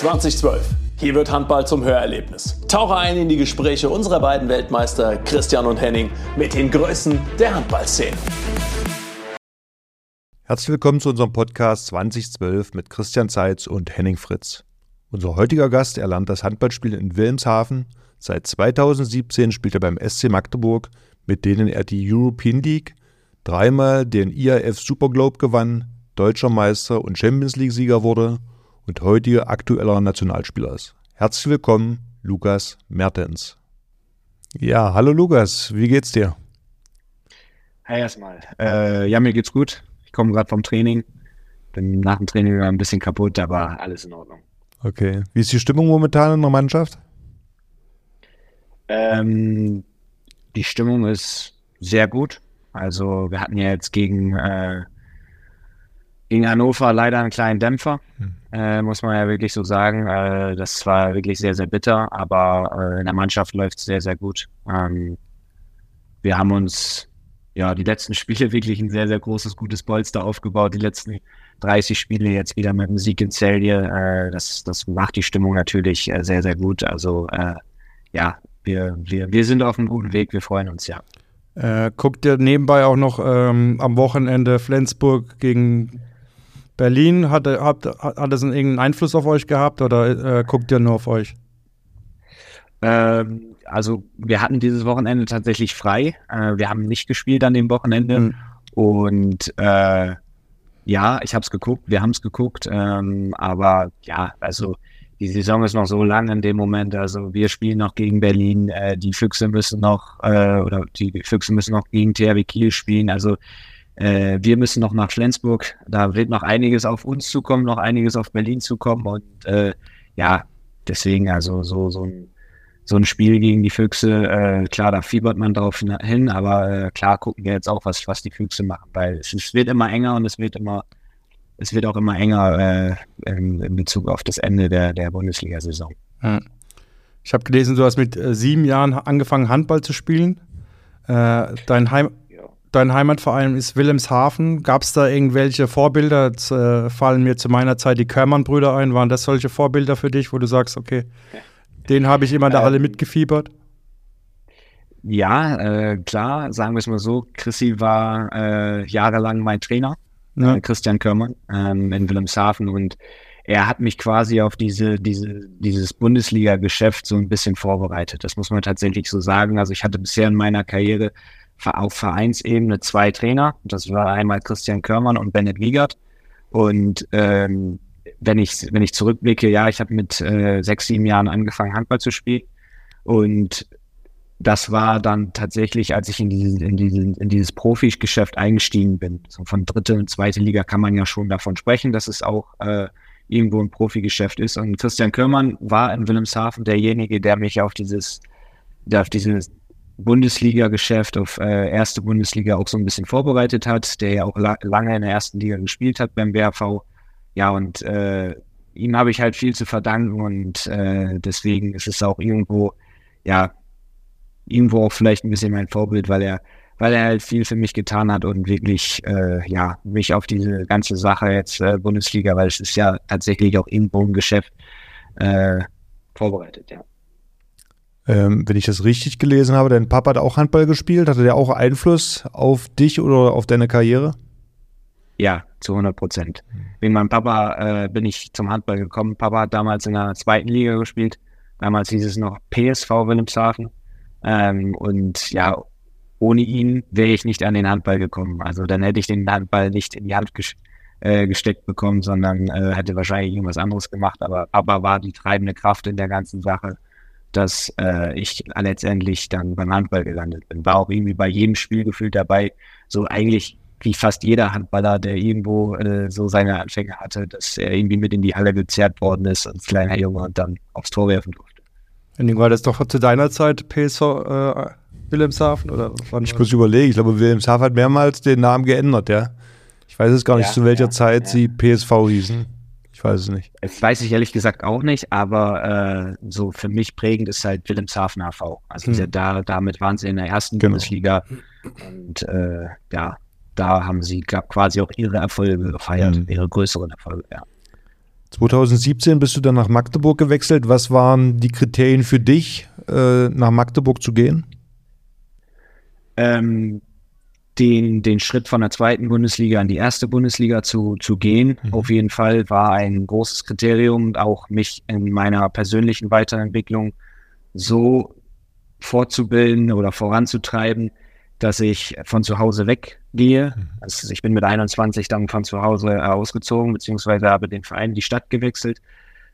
2012. Hier wird Handball zum Hörerlebnis. Tauche ein in die Gespräche unserer beiden Weltmeister Christian und Henning mit den Größen der Handballszene. Herzlich willkommen zu unserem Podcast 2012 mit Christian Zeitz und Henning Fritz. Unser heutiger Gast erlernt das Handballspiel in Wilhelmshaven. Seit 2017 spielt er beim SC Magdeburg, mit denen er die European League, dreimal den IAF Super Globe gewann, deutscher Meister und Champions League-Sieger wurde und heutiger aktueller Nationalspieler ist. Herzlich willkommen, Lukas Mertens. Ja, hallo Lukas, wie geht's dir? Hi erstmal. Äh, ja, mir geht's gut. Ich komme gerade vom Training. Bin nach dem Training ein bisschen kaputt, aber alles in Ordnung. Okay. Wie ist die Stimmung momentan in der Mannschaft? Ähm, die Stimmung ist sehr gut. Also wir hatten ja jetzt gegen äh, gegen Hannover leider einen kleinen Dämpfer, hm. äh, muss man ja wirklich so sagen. Äh, das war wirklich sehr, sehr bitter, aber äh, in der Mannschaft läuft es sehr, sehr gut. Ähm, wir haben uns ja die letzten Spiele wirklich ein sehr, sehr großes, gutes Polster aufgebaut. Die letzten 30 Spiele jetzt wieder mit dem Sieg in Celje. Äh, das, das macht die Stimmung natürlich äh, sehr, sehr gut. Also äh, ja, wir, wir, wir sind auf einem guten Weg. Wir freuen uns, ja. Äh, guckt ihr nebenbei auch noch ähm, am Wochenende Flensburg gegen Berlin, hat, hat, hat das irgendeinen Einfluss auf euch gehabt oder äh, guckt ihr nur auf euch? Ähm, also wir hatten dieses Wochenende tatsächlich frei. Äh, wir haben nicht gespielt an dem Wochenende. Mhm. Und äh, ja, ich habe es geguckt, wir haben es geguckt. Ähm, aber ja, also die Saison ist noch so lang in dem Moment. Also wir spielen noch gegen Berlin. Äh, die Füchse müssen noch äh, oder die Füchse müssen noch gegen THW Kiel spielen. Also äh, wir müssen noch nach Flensburg. Da wird noch einiges auf uns zukommen, noch einiges auf Berlin zukommen. Und äh, ja, deswegen also so, so ein so ein Spiel gegen die Füchse, äh, klar, da fiebert man drauf hin, aber äh, klar gucken wir jetzt auch, was, was die Füchse machen, weil es, es wird immer enger und es wird immer, es wird auch immer enger äh, in, in, Bezug auf das Ende der, der Bundesliga-Saison. Ich habe gelesen, du hast mit äh, sieben Jahren angefangen, Handball zu spielen. Dein Heim, dein Heimatverein ist Wilhelmshaven. Gab es da irgendwelche Vorbilder? Jetzt, äh, fallen mir zu meiner Zeit die Körmann-Brüder ein. Waren das solche Vorbilder für dich, wo du sagst, okay, den habe ich immer ähm, da alle mitgefiebert? Ja, äh, klar, sagen wir es mal so. Chrissy war äh, jahrelang mein Trainer, ja. Äh, Christian Körmann ähm, in Wilhelmshaven und er hat mich quasi auf diese, diese, dieses Bundesliga-Geschäft so ein bisschen vorbereitet. Das muss man tatsächlich so sagen. Also ich hatte bisher in meiner Karriere auf Vereinsebene zwei Trainer. Das war einmal Christian Körmann und Bennett Wiegert. Und ähm, wenn ich wenn ich zurückblicke, ja, ich habe mit äh, sechs, sieben Jahren angefangen, Handball zu spielen. Und das war dann tatsächlich, als ich in, diesen, in, diesen, in dieses Profigeschäft eingestiegen bin. So von dritte und zweite Liga kann man ja schon davon sprechen, dass es auch äh, irgendwo ein Profigeschäft ist. Und Christian Körmann war in Wilhelmshaven derjenige, der mich auf dieses, der auf dieses Bundesliga-Geschäft, auf äh, erste Bundesliga auch so ein bisschen vorbereitet hat, der ja auch la lange in der ersten Liga gespielt hat beim BRV. Ja, und äh, ihm habe ich halt viel zu verdanken und äh, deswegen ist es auch irgendwo, ja, irgendwo auch vielleicht ein bisschen mein Vorbild, weil er, weil er halt viel für mich getan hat und wirklich, äh, ja, mich auf diese ganze Sache jetzt äh, Bundesliga, weil es ist ja tatsächlich auch irgendwo ein Geschäft, äh, vorbereitet, ja. Ähm, wenn ich das richtig gelesen habe, dein Papa hat auch Handball gespielt. Hatte der auch Einfluss auf dich oder auf deine Karriere? Ja, zu 100 Prozent. Wegen meinem Papa äh, bin ich zum Handball gekommen. Papa hat damals in der zweiten Liga gespielt. Damals hieß es noch PSV Wilhelmshaven. Ähm, und ja, ohne ihn wäre ich nicht an den Handball gekommen. Also dann hätte ich den Handball nicht in die Hand ges äh, gesteckt bekommen, sondern äh, hätte wahrscheinlich irgendwas anderes gemacht. Aber Papa war die treibende Kraft in der ganzen Sache dass äh, ich letztendlich dann beim Handball gelandet bin. War auch irgendwie bei jedem Spiel gefühlt dabei. So eigentlich wie fast jeder Handballer, der irgendwo äh, so seine Anfänge hatte, dass er irgendwie mit in die Halle gezerrt worden ist als kleiner Junge und dann aufs Tor werfen durfte. Henning, war das doch zu deiner Zeit PSV äh, Wilhelmshaven? Oder wann ich muss überlegen, ich glaube, Wilhelmshaven hat mehrmals den Namen geändert, ja. Ich weiß es gar nicht, ja, zu welcher ja, Zeit ja. sie PSV hießen. Ich weiß es nicht. Das weiß ich ehrlich gesagt auch nicht, aber äh, so für mich prägend ist halt Wilhelmshaven HV. Also hm. da, damit waren sie in der ersten genau. Bundesliga und äh, ja, da haben sie quasi auch ihre Erfolge gefeiert, mhm. ihre größeren Erfolge, ja. 2017 bist du dann nach Magdeburg gewechselt. Was waren die Kriterien für dich, äh, nach Magdeburg zu gehen? Ähm, den, den Schritt von der zweiten Bundesliga in die erste Bundesliga zu, zu gehen, mhm. auf jeden Fall war ein großes Kriterium, auch mich in meiner persönlichen Weiterentwicklung so fortzubilden oder voranzutreiben, dass ich von zu Hause weggehe. Mhm. Also ich bin mit 21 dann von zu Hause ausgezogen, beziehungsweise habe den Verein, die Stadt gewechselt,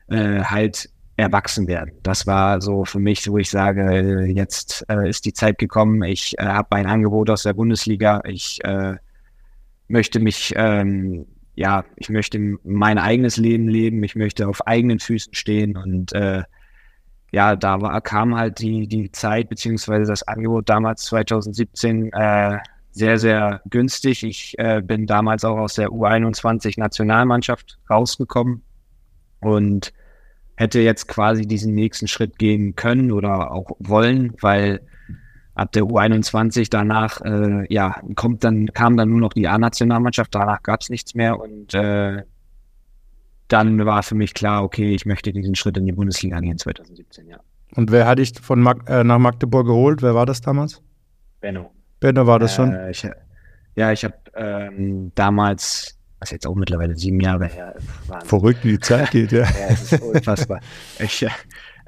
äh, halt erwachsen werden. Das war so für mich, wo ich sage, jetzt äh, ist die Zeit gekommen. Ich äh, habe ein Angebot aus der Bundesliga. Ich äh, möchte mich, ähm, ja, ich möchte mein eigenes Leben leben. Ich möchte auf eigenen Füßen stehen und äh, ja, da war, kam halt die, die Zeit beziehungsweise das Angebot damals 2017 äh, sehr, sehr günstig. Ich äh, bin damals auch aus der U21 Nationalmannschaft rausgekommen und hätte jetzt quasi diesen nächsten Schritt gehen können oder auch wollen, weil ab der U21 danach, äh, ja, kommt dann, kam dann nur noch die A-Nationalmannschaft, danach gab es nichts mehr und äh, dann war für mich klar, okay, ich möchte diesen Schritt in die Bundesliga gehen 2017, ja. Und wer hat dich von Mag äh, nach Magdeburg geholt? Wer war das damals? Benno. Benno war das schon? Äh, ich, ja, ich habe ähm, damals was jetzt auch mittlerweile sieben Jahre her ist. Verrückt, wie die Zeit geht, ja. ja, es ist unfassbar. ich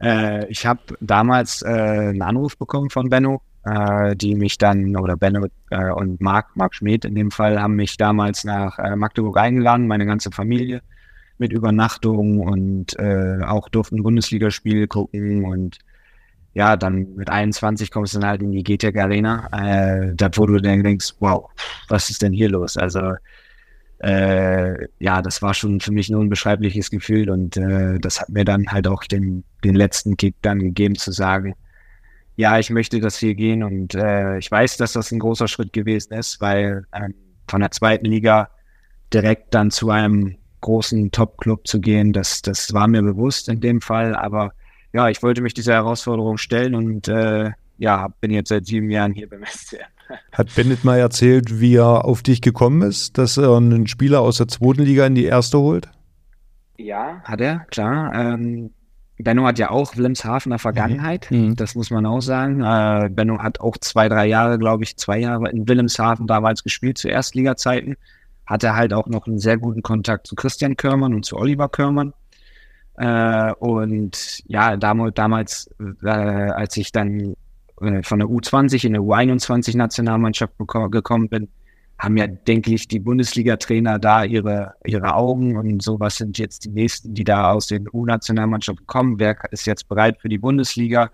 äh, ich habe damals äh, einen Anruf bekommen von Benno, äh, die mich dann, oder Benno äh, und Marc, Marc Schmidt in dem Fall, haben mich damals nach äh, Magdeburg eingeladen, meine ganze Familie mit Übernachtung und äh, auch durften ein Bundesligaspiel gucken und ja, dann mit 21 kommst du dann halt in die GTEC Arena, äh, da wo du dann denkst, wow, was ist denn hier los? Also äh, ja, das war schon für mich ein unbeschreibliches Gefühl und äh, das hat mir dann halt auch den, den letzten Kick dann gegeben zu sagen, ja, ich möchte das hier gehen und äh, ich weiß, dass das ein großer Schritt gewesen ist, weil ähm, von der zweiten Liga direkt dann zu einem großen Top-Club zu gehen, das, das war mir bewusst in dem Fall, aber ja, ich wollte mich dieser Herausforderung stellen und äh, ja, bin jetzt seit sieben Jahren hier beim SCM. Hat Bennett mal erzählt, wie er auf dich gekommen ist, dass er einen Spieler aus der zweiten Liga in die erste holt? Ja, hat er, klar. Ähm, Benno hat ja auch Wilhelmshavener Vergangenheit, mhm. mhm. das muss man auch sagen. Äh, Benno hat auch zwei, drei Jahre, glaube ich, zwei Jahre in Wilhelmshaven damals gespielt, zu Erstliga-Zeiten. Hatte halt auch noch einen sehr guten Kontakt zu Christian Körmann und zu Oliver Körmann. Äh, und ja, damals, damals äh, als ich dann äh, von der U20 in der U21-Nationalmannschaft gekommen bin, haben ja, denke ich, die Bundesliga-Trainer da ihre, ihre Augen und so, was sind jetzt die nächsten, die da aus den U-Nationalmannschaften kommen, wer ist jetzt bereit für die Bundesliga?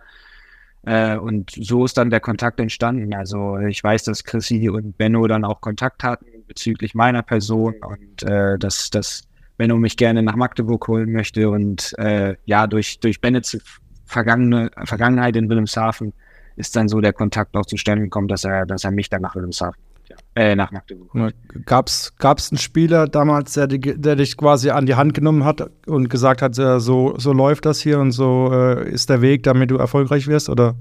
Äh, und so ist dann der Kontakt entstanden. Also ich weiß, dass Chrissy und Benno dann auch Kontakt hatten bezüglich meiner Person und äh, dass, dass Benno mich gerne nach Magdeburg holen möchte und äh, ja, durch, durch Bennets vergangene, Vergangenheit in Wilhelmshaven ist dann so der Kontakt auch zustande gekommen, dass er, dass er mich dann nach Wilhelmshaven, ja, äh, nach Magdeburg. Gab es einen Spieler damals, der, der, dich quasi an die Hand genommen hat und gesagt hat, so, so läuft das hier und so äh, ist der Weg, damit du erfolgreich wirst? Oder?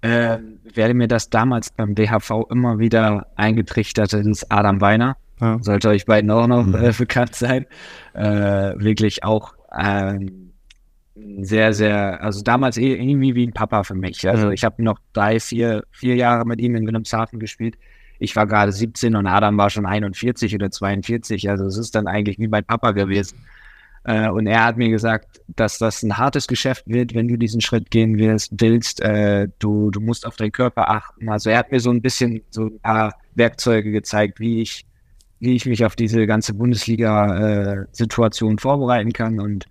Äh, werde mir das damals beim WHV immer wieder eingetrichtert, ist Adam Weiner. Ja. Sollte euch beiden auch noch mhm. äh, bekannt sein. Äh, wirklich auch ähm, sehr, sehr, also damals eh irgendwie wie ein Papa für mich. Also ich habe noch drei, vier, vier Jahre mit ihm in Wilhelmshaven gespielt. Ich war gerade 17 und Adam war schon 41 oder 42. Also es ist dann eigentlich wie mein Papa gewesen. Äh, und er hat mir gesagt, dass das ein hartes Geschäft wird, wenn du diesen Schritt gehen willst. willst äh, du, du musst auf deinen Körper achten. Also er hat mir so ein bisschen so ein paar Werkzeuge gezeigt, wie ich, wie ich mich auf diese ganze Bundesliga-Situation äh, vorbereiten kann. Und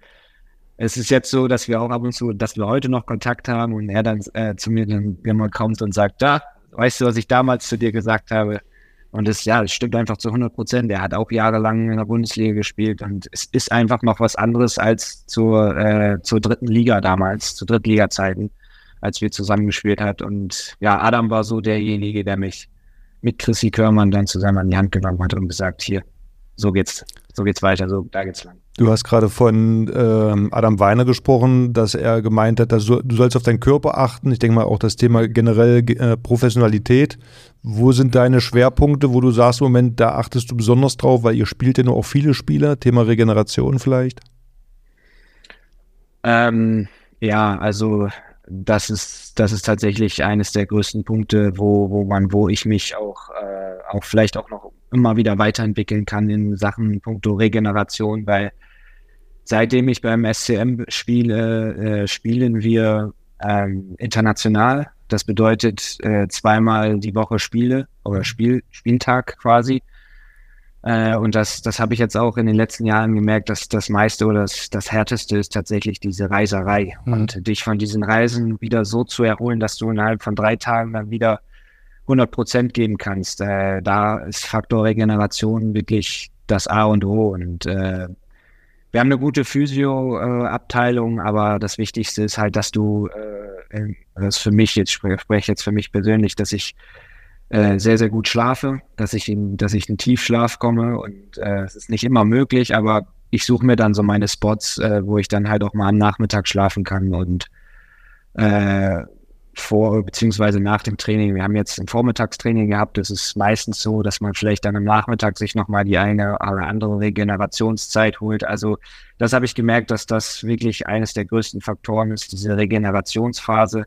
es ist jetzt so, dass wir auch ab und zu, dass wir heute noch Kontakt haben und er dann äh, zu mir dann immer kommt und sagt, da, weißt du, was ich damals zu dir gesagt habe? Und das, ja, das stimmt einfach zu 100 Prozent. Er hat auch jahrelang in der Bundesliga gespielt und es ist einfach noch was anderes als zur, äh, zur dritten Liga damals, zu Drittliga-Zeiten, als wir zusammengespielt hat. Und ja, Adam war so derjenige, der mich mit Chrissy Körmann dann zusammen an die Hand genommen hat und gesagt, hier, so geht's, so geht's weiter, so da geht's lang. Du hast gerade von ähm, Adam Weiner gesprochen, dass er gemeint hat, dass du, du sollst auf deinen Körper achten. Ich denke mal auch das Thema generell äh, Professionalität. Wo sind deine Schwerpunkte, wo du sagst, im Moment, da achtest du besonders drauf, weil ihr spielt ja nur auch viele Spieler, Thema Regeneration vielleicht? Ähm, ja, also das ist, das ist tatsächlich eines der größten Punkte, wo, wo man, wo ich mich auch, äh, auch vielleicht auch noch immer wieder weiterentwickeln kann in Sachen puncto Regeneration, weil seitdem ich beim SCM spiele, äh, spielen wir ähm, international. Das bedeutet äh, zweimal die Woche Spiele oder Spiel, Spieltag quasi. Äh, und das, das habe ich jetzt auch in den letzten Jahren gemerkt, dass das meiste oder das, das härteste ist tatsächlich diese Reiserei. Mhm. Und dich von diesen Reisen wieder so zu erholen, dass du innerhalb von drei Tagen dann wieder 100 Prozent geben kannst. Äh, da ist Faktor Regeneration wirklich das A und O. Und äh, wir haben eine gute Physio-Abteilung, aber das Wichtigste ist halt, dass du, äh, das für mich jetzt, spreche jetzt für mich persönlich, dass ich äh, sehr, sehr gut schlafe, dass ich in, dass ich in Tiefschlaf komme und äh, es ist nicht immer möglich, aber ich suche mir dann so meine Spots, äh, wo ich dann halt auch mal am Nachmittag schlafen kann und äh, vor beziehungsweise nach dem Training. Wir haben jetzt ein Vormittagstraining gehabt. Es ist meistens so, dass man vielleicht dann am Nachmittag sich nochmal die eine oder andere Regenerationszeit holt. Also das habe ich gemerkt, dass das wirklich eines der größten Faktoren ist, diese Regenerationsphase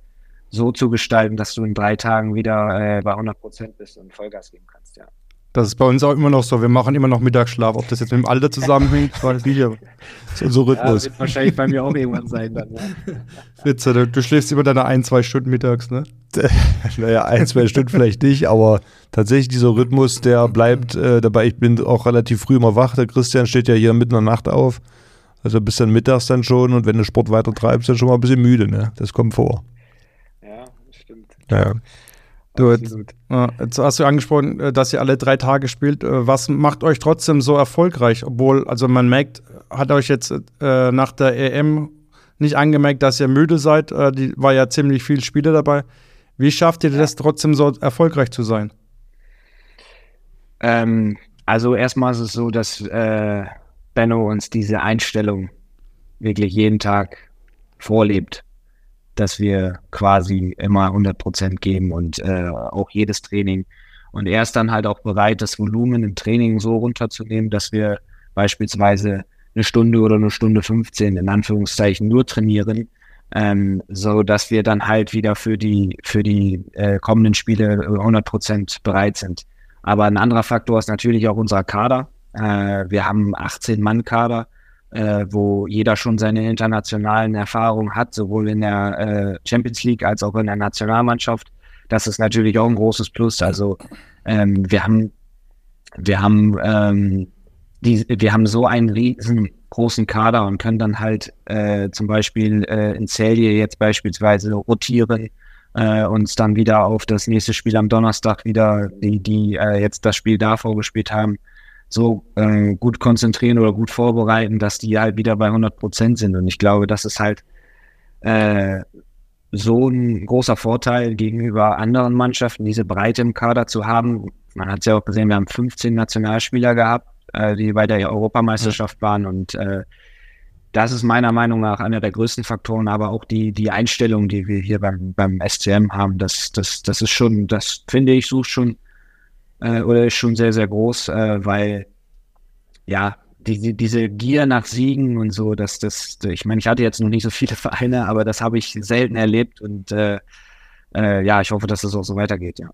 so zu gestalten, dass du in drei Tagen wieder äh, bei 100 Prozent bist und Vollgas geben kannst, ja. Das ist bei uns auch immer noch so. Wir machen immer noch Mittagsschlaf. Ob das jetzt mit dem Alter zusammenhängt, weiß ich nicht. Aber das ist unser Rhythmus. Ja, wird wahrscheinlich bei mir auch irgendwann sein dann. Ja. Witze, du, du, schläfst immer deine ein, zwei Stunden mittags, ne? naja, ein, zwei Stunden vielleicht nicht, aber tatsächlich dieser Rhythmus, der bleibt äh, dabei. Ich bin auch relativ früh immer wach. Der Christian steht ja hier mitten in der Nacht auf. Also bis dann mittags dann schon und wenn du Sport weiter treibst, dann schon mal ein bisschen müde, ne? Das kommt vor. Ja. Du, jetzt, jetzt, hast du angesprochen, äh, dass ihr alle drei Tage spielt. Äh, was macht euch trotzdem so erfolgreich? Obwohl, also man merkt, hat euch jetzt äh, nach der EM nicht angemerkt, dass ihr müde seid. Äh, die war ja ziemlich viel Spiele dabei. Wie schafft ihr das trotzdem so erfolgreich zu sein? Ähm, also erstmal ist es so, dass äh, Benno uns diese Einstellung wirklich jeden Tag vorlebt dass wir quasi immer 100 Prozent geben und äh, auch jedes Training. Und er ist dann halt auch bereit, das Volumen im Training so runterzunehmen, dass wir beispielsweise eine Stunde oder eine Stunde 15 in Anführungszeichen nur trainieren, ähm, so dass wir dann halt wieder für die für die äh, kommenden Spiele 100 Prozent bereit sind. Aber ein anderer Faktor ist natürlich auch unser Kader. Äh, wir haben 18 Mann Kader äh, wo jeder schon seine internationalen Erfahrungen hat, sowohl in der äh, Champions League als auch in der Nationalmannschaft. Das ist natürlich auch ein großes Plus. Also ähm, wir haben, wir haben, ähm, die, wir haben so einen riesengroßen Kader und können dann halt äh, zum Beispiel äh, in Celje jetzt beispielsweise rotieren, äh, uns dann wieder auf das nächste Spiel am Donnerstag wieder, die, die äh, jetzt das Spiel davor gespielt haben, so äh, gut konzentrieren oder gut vorbereiten, dass die halt wieder bei 100 Prozent sind. Und ich glaube, das ist halt äh, so ein großer Vorteil gegenüber anderen Mannschaften, diese Breite im Kader zu haben. Man hat es ja auch gesehen, wir haben 15 Nationalspieler gehabt, äh, die bei der Europameisterschaft waren und äh, das ist meiner Meinung nach einer der größten Faktoren, aber auch die, die Einstellung, die wir hier beim, beim SCM haben, das, das, das ist schon, das finde ich, sucht schon äh, oder ist schon sehr, sehr groß, äh, weil ja, die, diese Gier nach Siegen und so, dass das, ich meine, ich hatte jetzt noch nicht so viele Vereine, aber das habe ich selten erlebt und äh, äh, ja, ich hoffe, dass das auch so weitergeht, ja.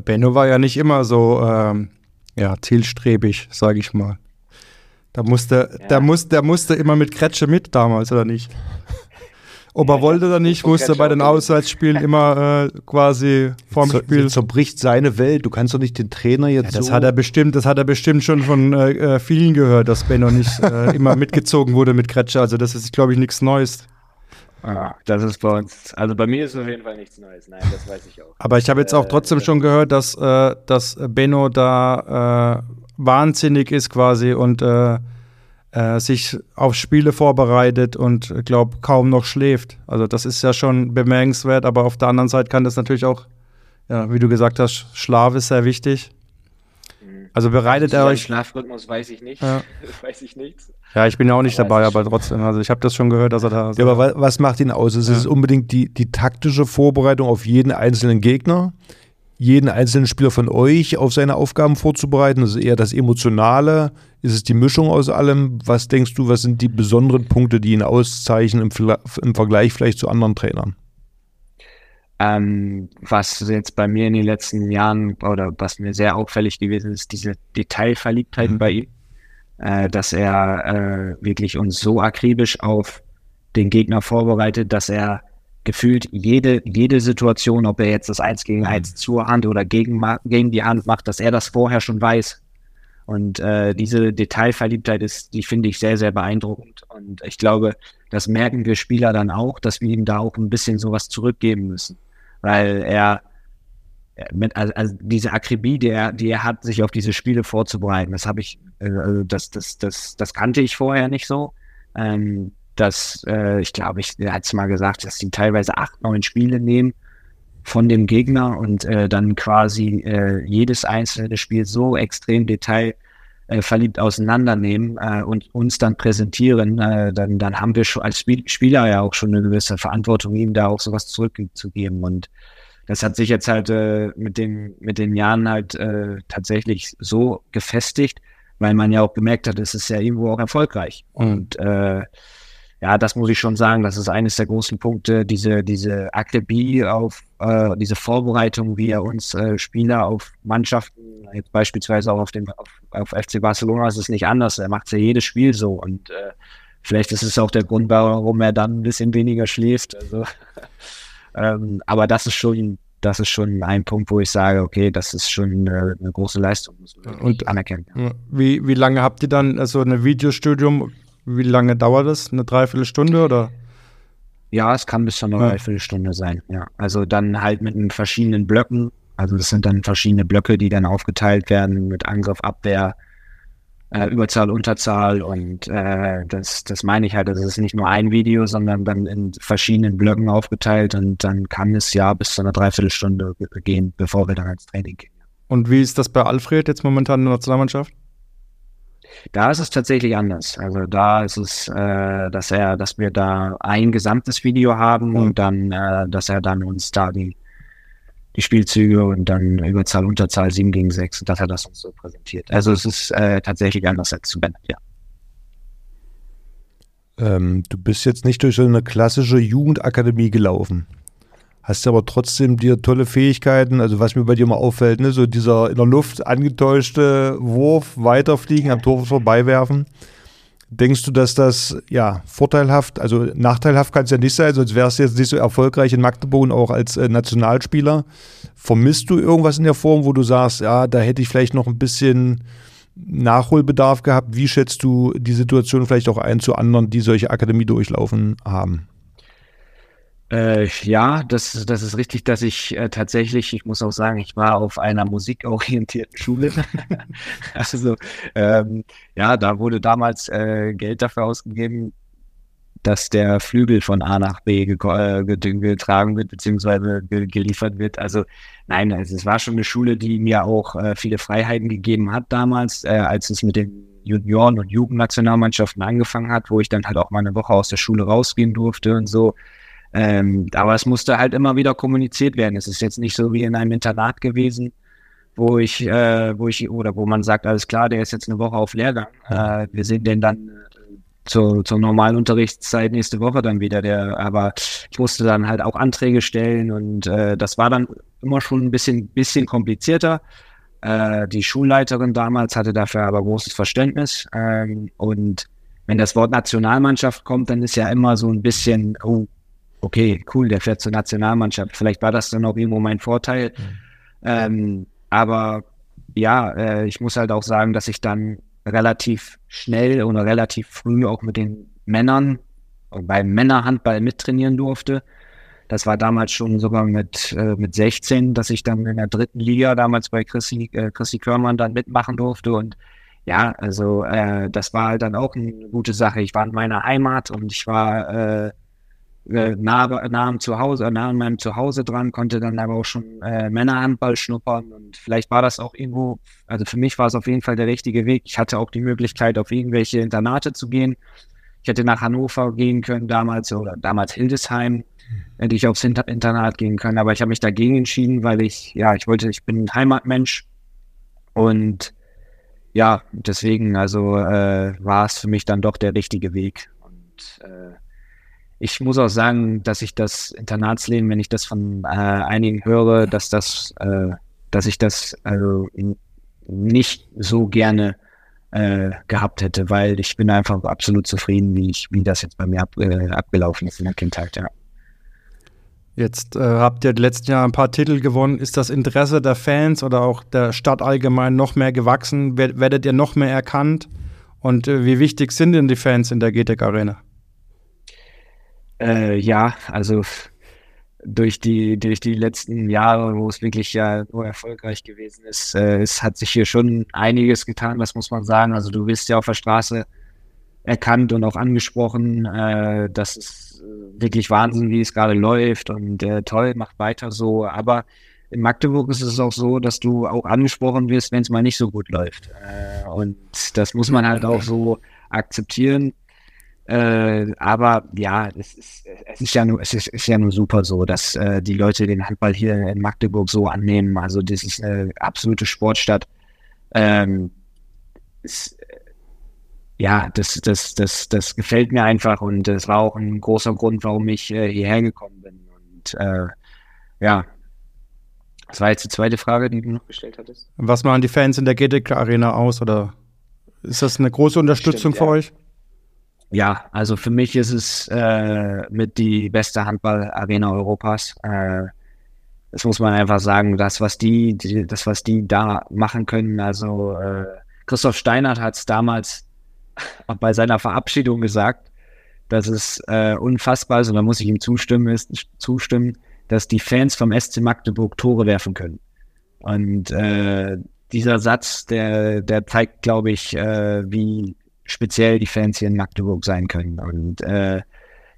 Benno war ja nicht immer so ähm, ja, zielstrebig, sage ich mal. Da musste, ja. der, muss, der musste immer mit Kretsche mit damals, oder nicht? Ob er wollte oder nicht, musste bei den Auswärtsspielen immer äh, quasi vorm so, Spiel. Zerbricht seine Welt. Du kannst doch nicht den Trainer jetzt. Ja, das so hat er bestimmt, das hat er bestimmt schon von äh, äh vielen gehört, dass Benno nicht äh, immer mitgezogen wurde mit Kretscher. Also das ist, glaube ich, nichts Neues. Ah, das ist bei uns. Also bei mir ist es auf jeden Fall nichts Neues. Nein, das weiß ich auch. Aber ich habe jetzt auch äh, trotzdem schon gehört, dass, äh, dass Benno da wahnsinnig ist quasi und äh, sich auf Spiele vorbereitet und glaube kaum noch schläft. Also das ist ja schon bemerkenswert, aber auf der anderen Seite kann das natürlich auch, ja, wie du gesagt hast, Schlaf ist sehr wichtig. Mhm. Also bereitet er euch. Schlafrhythmus weiß ich nicht. Ja. weiß ich nichts. Ja, ich bin ja auch nicht Aber dabei, ist aber trotzdem. Also ich habe das schon gehört, dass er da. Ja, aber wa- was macht ihn aus? Ist es unbedingt die, die taktische Vorbereitung auf jeden einzelnen Gegner? Jeden einzelnen Spieler von euch auf seine Aufgaben vorzubereiten? Ist es eher das Emotionale? Ist es die Mischung aus allem? Was denkst du, was sind die besonderen Punkte, die ihn auszeichnen im, im Vergleich vielleicht zu anderen Trainern? Ähm, was jetzt bei mir in den letzten Jahren oder was mir sehr auffällig gewesen ist, diese Detailverliebtheit Mhm. bei ihm, äh, dass er äh, wirklich uns so akribisch auf den Gegner vorbereitet, dass er gefühlt jede, jede Situation, ob er jetzt das Eins gegen Eins zur Hand oder gegen, gegen die Hand macht, dass er das vorher schon weiß. Und äh, diese Detailverliebtheit ist, die finde ich sehr, sehr beeindruckend. Und ich glaube, das merken wir Spieler dann auch, dass wir ihm da auch ein bisschen sowas zurückgeben müssen. Weil er er mit, also, also diese Akribie, die er, die er hat, sich auf diese Spiele vorzubereiten, das habe ich, äh, also das, das, das, das kannte ich vorher nicht so. Ähm, das, äh, ich glaube, ich, er hat es mal gesagt, dass die teilweise acht, neun Spiele nehmen von dem Gegner und äh, dann quasi äh, jedes einzelne Spiel so extrem detail äh, auseinandernehmen äh, und uns dann präsentieren, äh, dann, dann haben wir schon als Spiel Spieler ja auch schon eine gewisse Verantwortung, ihm da auch sowas zurückzugeben. Und das hat sich jetzt halt mit, den, mit den Jahren halt tatsächlich so gefestigt, weil man ja auch gemerkt hat, es ist ja irgendwo auch erfolgreich. Und äh, ja, das muss ich schon sagen, das ist eines der großen Punkte, diese, diese Akribie auf äh, diese Vorbereitung, wie er uns äh, Spieler auf Mannschaften, jetzt beispielsweise auch auf dem auf, auf FC Barcelona ist es nicht anders. Er macht ja jedes Spiel so und äh, vielleicht ist es auch der Grund, warum er dann ein bisschen weniger schläft. Also, ähm, aber das ist schon, das ist schon ein Punkt, wo ich sage, okay, das ist schon äh, eine große Leistung, muss man anerkennen. Ja. Wie, wie lange habt ihr dann also ein Videostudium? Wie lange dauert das? Eine Dreiviertelstunde oder? Ja, es kann bis zu einer Ja. Dreiviertelstunde sein, ja. Also dann halt mit den verschiedenen Blöcken. Also das sind dann verschiedene Blöcke, die dann aufgeteilt werden mit Angriff, Abwehr, äh, Überzahl, Unterzahl und äh, das, das meine ich halt, das ist nicht nur ein Video, sondern dann in verschiedenen Blöcken aufgeteilt und dann kann es ja bis zu einer Dreiviertelstunde ge- gehen, bevor wir dann ins Training gehen. Und wie ist das bei Alfred jetzt momentan in der Nationalmannschaft? Da ist es tatsächlich anders. Also da ist es, äh, dass er, dass wir da ein gesamtes Video haben Mhm. und dann, äh, dass er dann uns da die, die Spielzüge und dann Überzahl, Unterzahl 7 gegen 6, dass er das uns so präsentiert. Also es ist äh, tatsächlich anders als zu Bennett, ja. Ähm, du bist jetzt nicht durch so eine klassische Jugendakademie gelaufen. Hast aber trotzdem dir tolle Fähigkeiten. Also, was mir bei dir mal auffällt, ne, so dieser in der Luft angetäuschte Wurf, weiterfliegen, am Tor vorbeiwerfen. Denkst du, dass das ja vorteilhaft, also nachteilhaft kann es ja nicht sein, sonst wärst du jetzt nicht so erfolgreich in Magdeburg und auch als äh, Nationalspieler. Vermisst du irgendwas in der Form, wo du sagst, ja, da hätte ich vielleicht noch ein bisschen Nachholbedarf gehabt? Wie schätzt du die Situation vielleicht auch ein zu anderen, die solche Akademie durchlaufen haben? Äh, ja, das, das ist richtig, dass ich äh, tatsächlich, ich muss auch sagen, ich war auf einer musikorientierten Schule. also, ähm, ja, da wurde damals äh, Geld dafür ausgegeben, dass der Flügel von A nach B äh, get- getragen wird, beziehungsweise ge geliefert wird. Also, nein, also es war schon eine Schule, die mir auch äh, viele Freiheiten gegeben hat damals, äh, als es mit den Junioren- und Jugendnationalmannschaften angefangen hat, wo ich dann halt auch mal eine Woche aus der Schule rausgehen durfte und so. Ähm, aber es musste halt immer wieder kommuniziert werden. Es ist jetzt nicht so wie in einem Internat gewesen, wo ich, äh, wo ich, oder wo man sagt, alles klar, der ist jetzt eine Woche auf Lehrgang. Äh, wir sehen den dann äh, zur, zur normalen Unterrichtszeit nächste Woche dann wieder. Der, aber ich musste dann halt auch Anträge stellen und äh, das war dann immer schon ein bisschen, bisschen komplizierter. Äh, die Schulleiterin damals hatte dafür aber großes Verständnis. Ähm, und wenn das Wort Nationalmannschaft kommt, dann ist ja immer so ein bisschen, oh, okay, cool, der fährt zur Nationalmannschaft. Vielleicht war das dann auch irgendwo mein Vorteil. Ähm, aber ja, äh, ich muss halt auch sagen, dass ich dann relativ schnell oder relativ früh auch mit den Männern beim Männerhandball mittrainieren durfte. Das war damals schon sogar mit, äh, mit 16, dass ich dann in der dritten Liga damals bei Chrissy, äh, Chrissy Körmann dann mitmachen durfte. Und ja, also äh, das war halt dann auch eine gute Sache. Ich war in meiner Heimat und ich war äh, nah, nah am Zuhause, nah an meinem Zuhause dran, konnte dann aber auch schon äh, Männerhandball schnuppern und vielleicht war das auch irgendwo, also für mich war es auf jeden Fall der richtige Weg. Ich hatte auch die Möglichkeit, auf irgendwelche Internate zu gehen. Ich hätte nach Hannover gehen können damals oder damals Hildesheim hätte ich aufs Internat gehen können, aber ich habe mich dagegen entschieden, weil ich, ja, ich wollte, ich bin ein Heimatmensch und ja, deswegen, also äh, war es für mich dann doch der richtige Weg. Und äh, ich muss auch sagen, dass ich das Internatsleben, wenn ich das von äh, einigen höre, dass das, äh, dass ich das also nicht so gerne äh, gehabt hätte, weil ich bin einfach absolut zufrieden, wie ich, wie das jetzt bei mir ab, äh, abgelaufen ist in der Kindheit, ja. Jetzt äh, habt ihr die letzten Jahre ein paar Titel gewonnen. Ist das Interesse der Fans oder auch der Stadt allgemein noch mehr gewachsen? Werdet ihr noch mehr erkannt? Und äh, wie wichtig sind denn die Fans in der GTEC Arena? Äh, ja, also durch die, durch die letzten Jahre, wo es wirklich ja nur erfolgreich gewesen ist, äh, es hat sich hier schon einiges getan, das muss man sagen. Also du wirst ja auf der Straße erkannt und auch angesprochen. Äh, das ist äh, wirklich Wahnsinn, wie es gerade läuft und äh, toll, macht weiter so. Aber in Magdeburg ist es auch so, dass du auch angesprochen wirst, wenn es mal nicht so gut läuft. Äh, und das muss man halt auch so akzeptieren. Äh, aber ja, es ist, es ist ja nur, es ist, ist ja nur super so, dass äh, die Leute den Handball hier in Magdeburg so annehmen. Also das ist eine absolute Sportstadt. Ähm, es, ja, das, das, das, das gefällt mir einfach und das war auch ein großer Grund, warum ich äh, hierher gekommen bin. Und äh, ja, das war jetzt die zweite Frage, die du noch gestellt hattest. Was machen die Fans in der GTK Arena aus oder ist das eine große Unterstützung Stimmt, für ja. euch? Ja, also für mich ist es äh, mit die beste Handballarena Europas. Äh, das muss man einfach sagen. Das, was die, die das, was die da machen können. Also äh, Christoph Steinert hat es damals bei seiner Verabschiedung gesagt, dass es äh, unfassbar ist, und da muss ich ihm zustimmen, ist, zustimmen, dass die Fans vom SC Magdeburg Tore werfen können. Und äh, dieser Satz, der, der zeigt, glaube ich, äh, wie speziell die Fans hier in Magdeburg sein können. Und äh,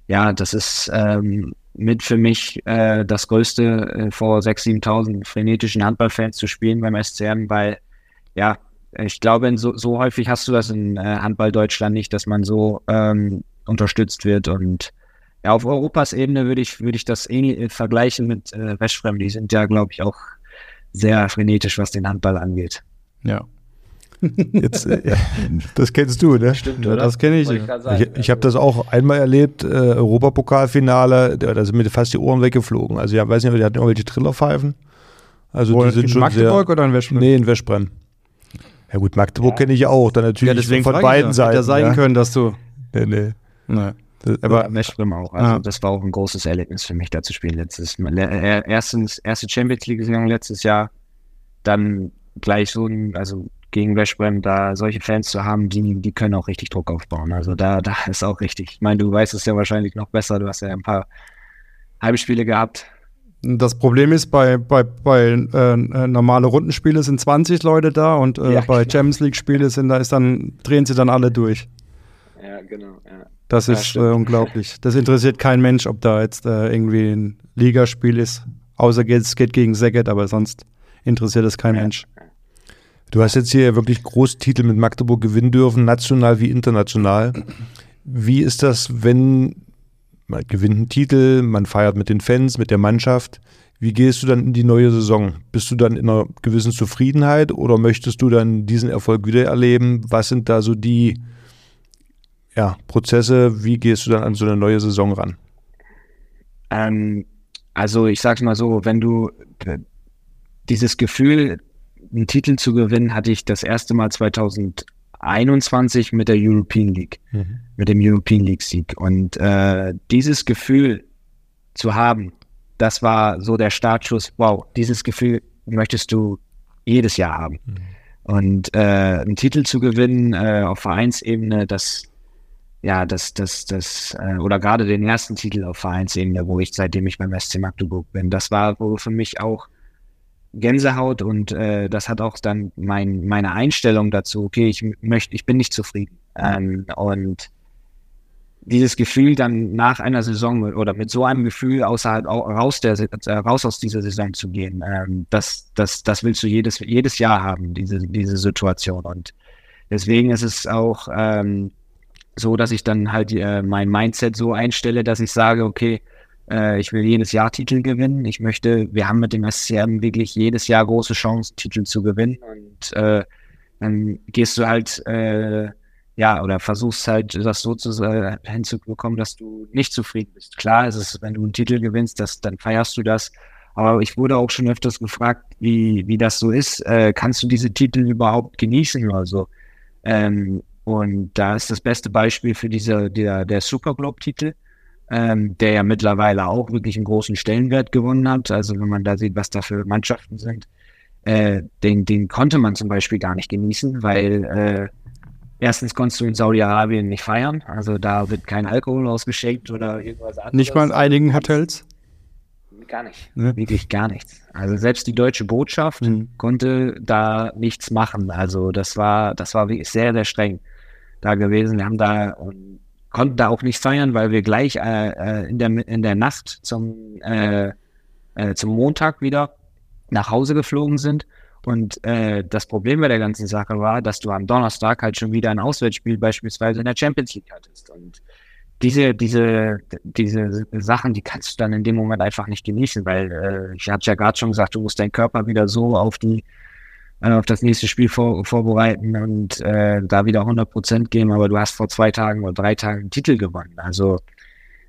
ja, das ist ähm, mit für mich äh, das Größte, äh, vor 6.000, 7.000 frenetischen Handballfans zu spielen beim SCM, weil ja, ich glaube, so, so häufig hast du das in äh, Handball Deutschland nicht, dass man so ähm, unterstützt wird. Und ja, auf Europas Ebene würde ich, würde ich das ähnlich vergleichen mit äh, Westfrem. Die sind ja, glaube ich, auch sehr frenetisch, was den Handball angeht. Ja, Jetzt, äh, das kennst du, ne? Stimmt, oder? Das kenne ich. Ich, ich, ich habe das auch einmal erlebt, äh, Europapokalfinale, da sind mir fast die Ohren weggeflogen. Also ja, weiß nicht, die hatten irgendwelche Trillerpfeifen. Also Wo, die sind in schon Magdeburg sehr, oder in Westbrem? Nee, in Westbrem. Ja gut, Magdeburg ja. kenne ich auch, dann natürlich ja, deswegen von beiden Seiten. Hätte sein ja. können, dass du... Nee, nee. nee. Aber Westbrem auch. Also ja. das war auch ein großes Erlebnis für mich, da zu spielen letztes Mal. Erstens, erste Champions League-Saison letztes Jahr, dann gleich so ein, also gegen Westbrem, da solche Fans zu haben, die, die können auch richtig Druck aufbauen. Also da, da ist auch richtig. Ich meine, du weißt es ja wahrscheinlich noch besser. Du hast ja ein paar Heimspiele gehabt. Das Problem ist, bei, bei, bei äh, normale Rundenspiele sind 20 Leute da und äh, ja, bei. Champions League-Spiele sind da ist dann, drehen sie dann alle durch. Ja, genau. Ja. Das ja, ist äh, unglaublich. Das interessiert kein Mensch, ob da jetzt äh, irgendwie ein Ligaspiel ist. Außer es geht gegen Säget, aber sonst interessiert es kein Mensch. Du hast jetzt hier wirklich große Titel mit Magdeburg gewinnen dürfen, national wie international. Wie ist das, wenn man gewinnt einen Titel, man feiert mit den Fans, mit der Mannschaft? Wie gehst du dann in die neue Saison? Bist du dann in einer gewissen Zufriedenheit oder möchtest du dann diesen Erfolg wieder erleben? Was sind da so die ja, Prozesse? Wie gehst du dann an so eine neue Saison ran? Ähm, also ich sag's mal so, wenn du dieses Gefühl einen Titel zu gewinnen, hatte ich das erste Mal 2021 mit der European League, mhm. mit dem European League Sieg. Und äh, dieses Gefühl zu haben, das war so der Startschuss. Wow, dieses Gefühl möchtest du jedes Jahr haben. Mhm. Und äh, einen Titel zu gewinnen äh, auf Vereinsebene, das ja, das, das, das, äh, oder gerade den ersten Titel auf Vereinsebene, wo ich seitdem ich beim SC Magdeburg bin, das war wohl für mich auch Gänsehaut und äh, das hat auch dann mein, meine Einstellung dazu, okay, ich möchte, ich bin nicht zufrieden. Ähm, und dieses Gefühl dann nach einer Saison oder mit so einem Gefühl außerhalb raus, der, äh, raus aus dieser Saison zu gehen, ähm, das, das, das willst du jedes, jedes Jahr haben, diese, diese Situation. Und deswegen ist es auch ähm, so, dass ich dann halt äh, mein Mindset so einstelle, dass ich sage, okay, äh, ich will jedes Jahr Titel gewinnen. Ich möchte, wir haben mit dem SCM wirklich jedes Jahr große Chancen, Titel zu gewinnen. Und äh, dann gehst du halt äh, ja, oder versuchst halt, das so zu, äh, hinzubekommen, dass du nicht zufrieden bist. Klar ist es, wenn du einen Titel gewinnst, das, dann feierst du das. Aber ich wurde auch schon öfters gefragt, wie, wie das so ist. Äh, kannst du diese Titel überhaupt genießen oder so? Ähm, und da ist das beste Beispiel für diese, der, der Super Globe-Titel, ähm, der ja mittlerweile auch wirklich einen großen Stellenwert gewonnen hat. Also wenn man da sieht, was da für Mannschaften sind, äh, den, den konnte man zum Beispiel gar nicht genießen, weil äh, Erstens konntest du in Saudi-Arabien nicht feiern, also da wird kein Alkohol ausgeschenkt oder irgendwas anderes. Nicht mal in einigen Hotels? Gar nicht, ne? wirklich gar nichts. Also selbst die deutsche Botschaft mhm. konnte da nichts machen. Also das war, das war wirklich sehr, sehr streng da gewesen. Wir haben da und konnten da auch nicht feiern, weil wir gleich äh, äh in, der, in der Nacht zum, äh, äh, zum Montag wieder nach Hause geflogen sind und äh, das Problem bei der ganzen Sache war, dass du am Donnerstag halt schon wieder ein Auswärtsspiel beispielsweise in der Champions League hattest. Und diese, diese, diese Sachen, die kannst du dann in dem Moment einfach nicht genießen, weil äh, ich hatte ja gerade schon gesagt, du musst deinen Körper wieder so auf die auf das nächste Spiel vor, vorbereiten und äh, da wieder 100 Prozent geben, aber du hast vor zwei Tagen oder drei Tagen einen Titel gewonnen. Also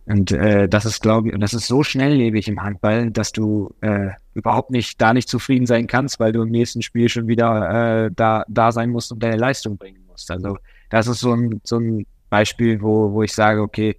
und äh, das ist, glaube ich, und das ist so schnelllebig im Handball, dass du äh, überhaupt nicht da nicht zufrieden sein kannst, weil du im nächsten Spiel schon wieder äh, da, da sein musst und deine Leistung bringen musst. Also das ist so ein, so ein Beispiel, wo, wo ich sage, okay,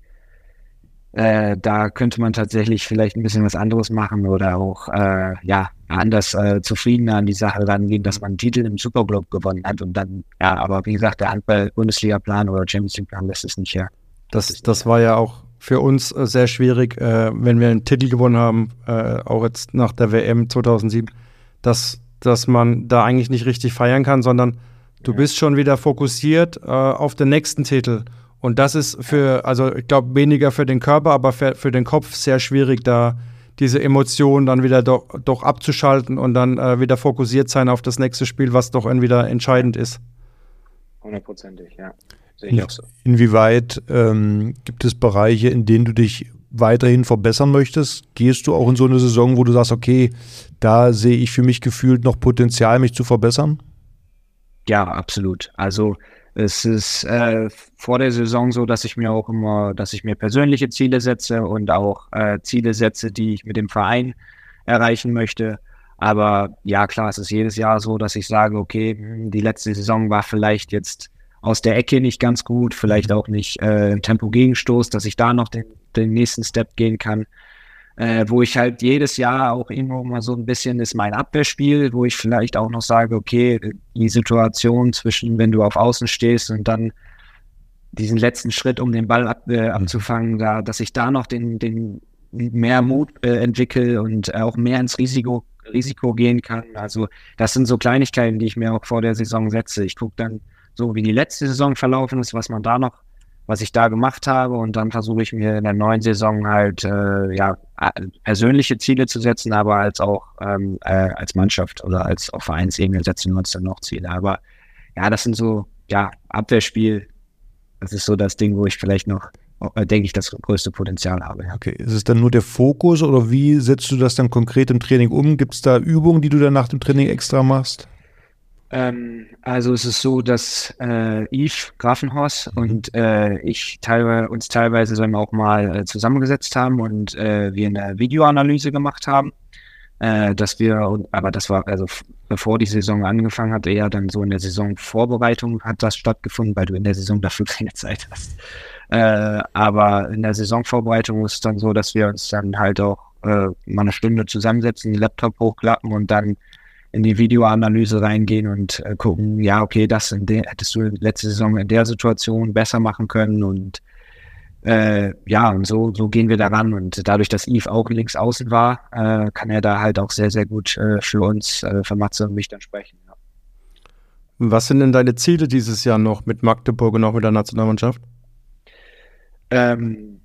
äh, da könnte man tatsächlich vielleicht ein bisschen was anderes machen oder auch äh, ja anders äh, zufriedener an die Sache rangehen, dass man einen Titel im Superglobe gewonnen hat und dann, ja, aber wie gesagt, der Handball-Bundesliga-Plan oder Champions League-Plan lässt es nicht her. Das, das war ja auch für uns äh, sehr schwierig, äh, wenn wir einen Titel gewonnen haben, äh, auch jetzt nach der WM 2007, dass, dass man da eigentlich nicht richtig feiern kann, sondern du bist schon wieder fokussiert äh, auf den nächsten Titel. Und das ist für, also ich glaube, weniger für den Körper, aber für, für den Kopf sehr schwierig, da diese Emotionen dann wieder doch, doch abzuschalten und dann äh, wieder fokussiert sein auf das nächste Spiel, was doch entweder entscheidend ist. Hundertprozentig, ja. Sehe ich auch so. Inwieweit ähm, gibt es Bereiche, in denen du dich weiterhin verbessern möchtest? Gehst du auch in so eine Saison, wo du sagst, okay, da sehe ich für mich gefühlt noch Potenzial, mich zu verbessern? Ja, absolut. Also es ist äh, vor der Saison so, dass ich mir auch immer, dass ich mir persönliche Ziele setze und auch äh, Ziele setze, die ich mit dem Verein erreichen möchte. Aber ja, klar, es ist jedes Jahr so, dass ich sage, okay, hm, die letzte Saison war vielleicht jetzt aus der Ecke nicht ganz gut, vielleicht mhm. auch nicht äh, Tempo-Gegenstoß, dass ich da noch den, den nächsten Step gehen kann. Äh, wo ich halt jedes Jahr auch irgendwo mal so ein bisschen ist mein Abwehrspiel, wo ich vielleicht auch noch sage, okay, die Situation zwischen, wenn du auf Außen stehst und dann diesen letzten Schritt, um den Ball ab, äh, mhm. abzufangen, da, dass ich da noch den, den mehr Mut äh, entwickle und auch mehr ins Risiko, Risiko gehen kann. Also das sind so Kleinigkeiten, die ich mir auch vor der Saison setze. Ich gucke dann, so wie die letzte Saison verlaufen ist, was man da noch, was ich da gemacht habe. Und dann versuche ich mir in der neuen Saison halt äh, ja persönliche Ziele zu setzen, aber als auch ähm, äh, als Mannschaft oder als auch Vereinsebene setzen wir uns dann noch Ziele. Aber ja, das sind so, ja, Abwehrspiel, das ist so das Ding, wo ich vielleicht noch äh, denke ich, das größte Potenzial habe. Ja. Okay, ist es dann nur der Fokus oder wie setzt du das dann konkret im Training um? Gibt es da Übungen, die du dann nach dem Training extra machst? Ähm, also es ist so, dass äh, Yves Grafenhorst und äh, ich teilweise, uns teilweise dann auch mal äh, zusammengesetzt haben und äh, wir eine Videoanalyse gemacht haben. Äh, dass wir, aber das war also bevor die Saison angefangen hat, eher dann so in der Saisonvorbereitung hat das stattgefunden, weil du in der Saison dafür keine Zeit hast. Äh, aber in der Saisonvorbereitung ist es dann so, dass wir uns dann halt auch äh, mal eine Stunde zusammensetzen, den Laptop hochklappen und dann in die Videoanalyse reingehen und äh, gucken, ja, okay, das der, hättest du letzte Saison in der Situation besser machen können und äh, ja, und so, so gehen wir daran. Und dadurch, dass Yves auch links außen war, äh, kann er da halt auch sehr, sehr gut äh, für uns, äh, für Matze und mich dann sprechen. Ja. Was sind denn deine Ziele dieses Jahr noch mit Magdeburg und auch mit der Nationalmannschaft? Ähm,